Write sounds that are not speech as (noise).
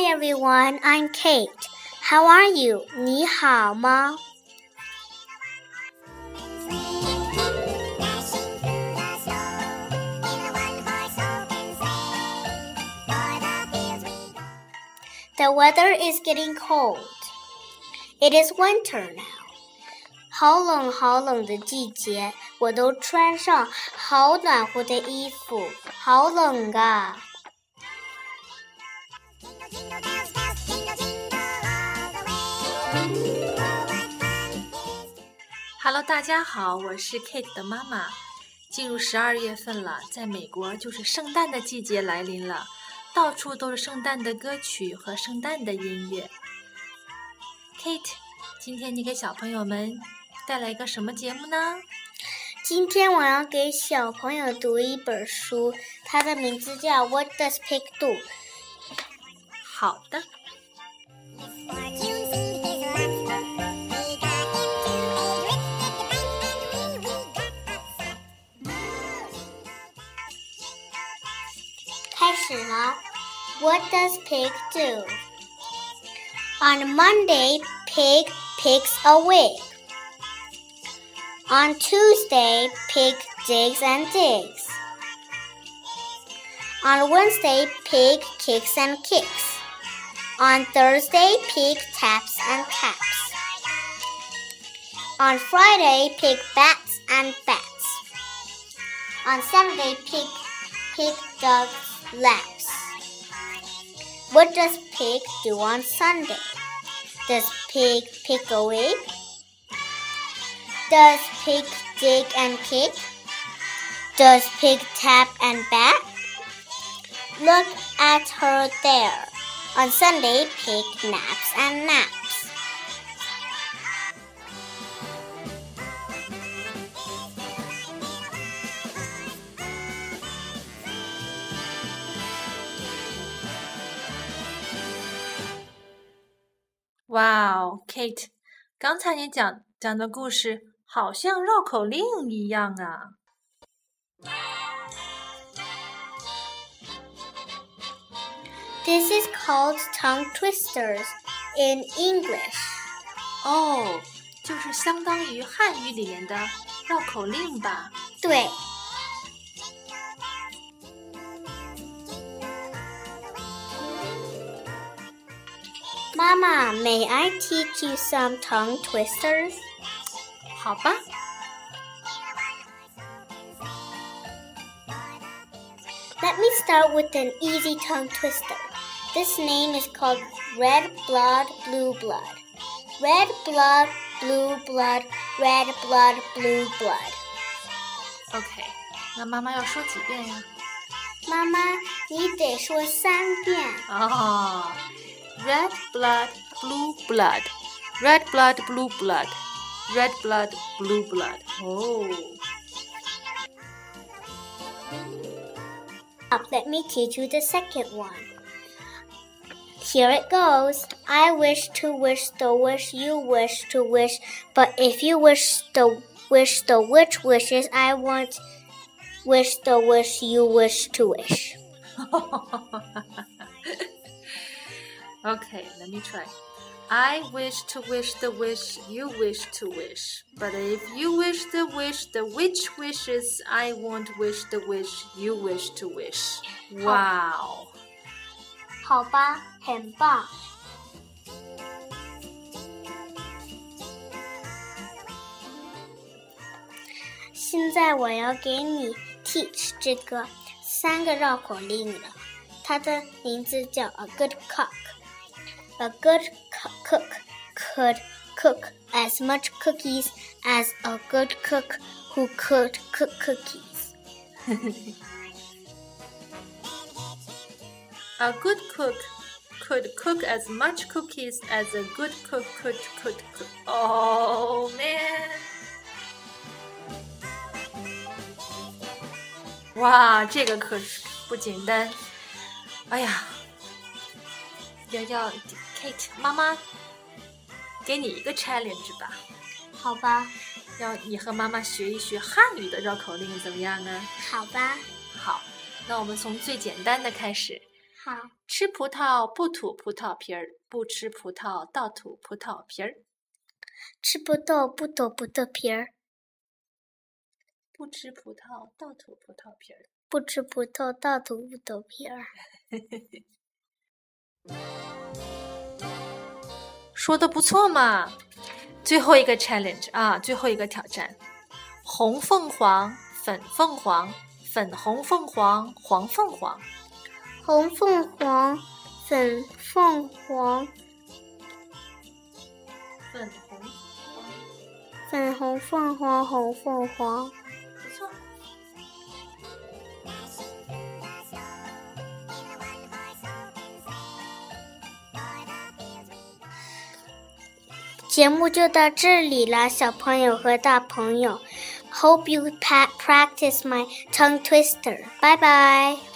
Hi everyone, I'm Kate. How are you? 你好吗？The weather is getting cold. It is winter now. 好冷好冷的季节，我都穿上好暖和的衣服，好冷啊 ！Hello，大家好，我是 Kate 的妈妈。进入十二月份了，在美国就是圣诞的季节来临了。到处都是圣诞的歌曲和圣诞的音乐。Kate，今天你给小朋友们带来一个什么节目呢？今天我要给小朋友读一本书，它的名字叫《What Does Pig Do》。好的。开始了。What does pig do? On Monday, pig picks a wig. On Tuesday, pig digs and digs. On Wednesday, pig kicks and kicks. On Thursday, pig taps and taps. On Friday, pig bats and bats. On Saturday, pig pig does laps. What does pig do on Sunday? Does pig pick a wig? Does pig dig and kick? Does pig tap and bat? Look at her there. On Sunday, pig naps and naps. 哇哦，Kate，刚才你讲讲的故事好像绕口令一样啊。 This is called tongue twisters in English. 哦，就是相当于汉语里面的绕口令吧？对。Mama, may I teach you some tongue twisters? 好吧。Let me start with an easy tongue twister. This name is called red blood, blue blood. Red blood, blue blood, red blood, blue blood. OK，那妈妈要说几遍呀？妈妈，你得说三遍。哦。Red blood, blue blood. Red blood, blue blood. Red blood, blue blood. Oh. Let me teach you the second one. Here it goes. I wish to wish the wish you wish to wish, but if you wish the wish the witch wishes I want, wish the wish you wish to wish. (laughs) Okay, let me try. I wish to wish the wish you wish to wish. But if you wish the wish the witch wishes, I won't wish the wish you wish to wish. Oh. Wow. 好吧，很棒。现在我要给你 teach 这个三个绕口令了，它的名字叫 A Good Cock。a good cook could cook as much cookies as a good cook who could cook cookies. (laughs) a good cook could cook as much cookies as a good cook could could cook. Oh man! 哇，这个可是不简单！哎呀，要要 Kate，妈妈给你一个 challenge 吧。好吧。要你和妈妈学一学汉语的绕口令，怎么样呢？好吧。好，那我们从最简单的开始。好。吃吃葡萄不吐葡萄皮儿，不吃葡萄倒吐葡萄皮儿。吃葡萄不吐葡萄皮儿，不吃葡萄倒吐葡萄皮儿。不吃葡萄倒吐葡萄皮儿。(laughs) 说的不错嘛！最后一个 challenge 啊，最后一个挑战：红凤凰，粉凤凰，粉红凤凰，黄凤凰。红凤凰，粉凤凰，粉红，粉红凤凰，红凤凰。不错。节目就到这里了，小朋友和大朋友。Hope you practice my tongue twister. Bye bye.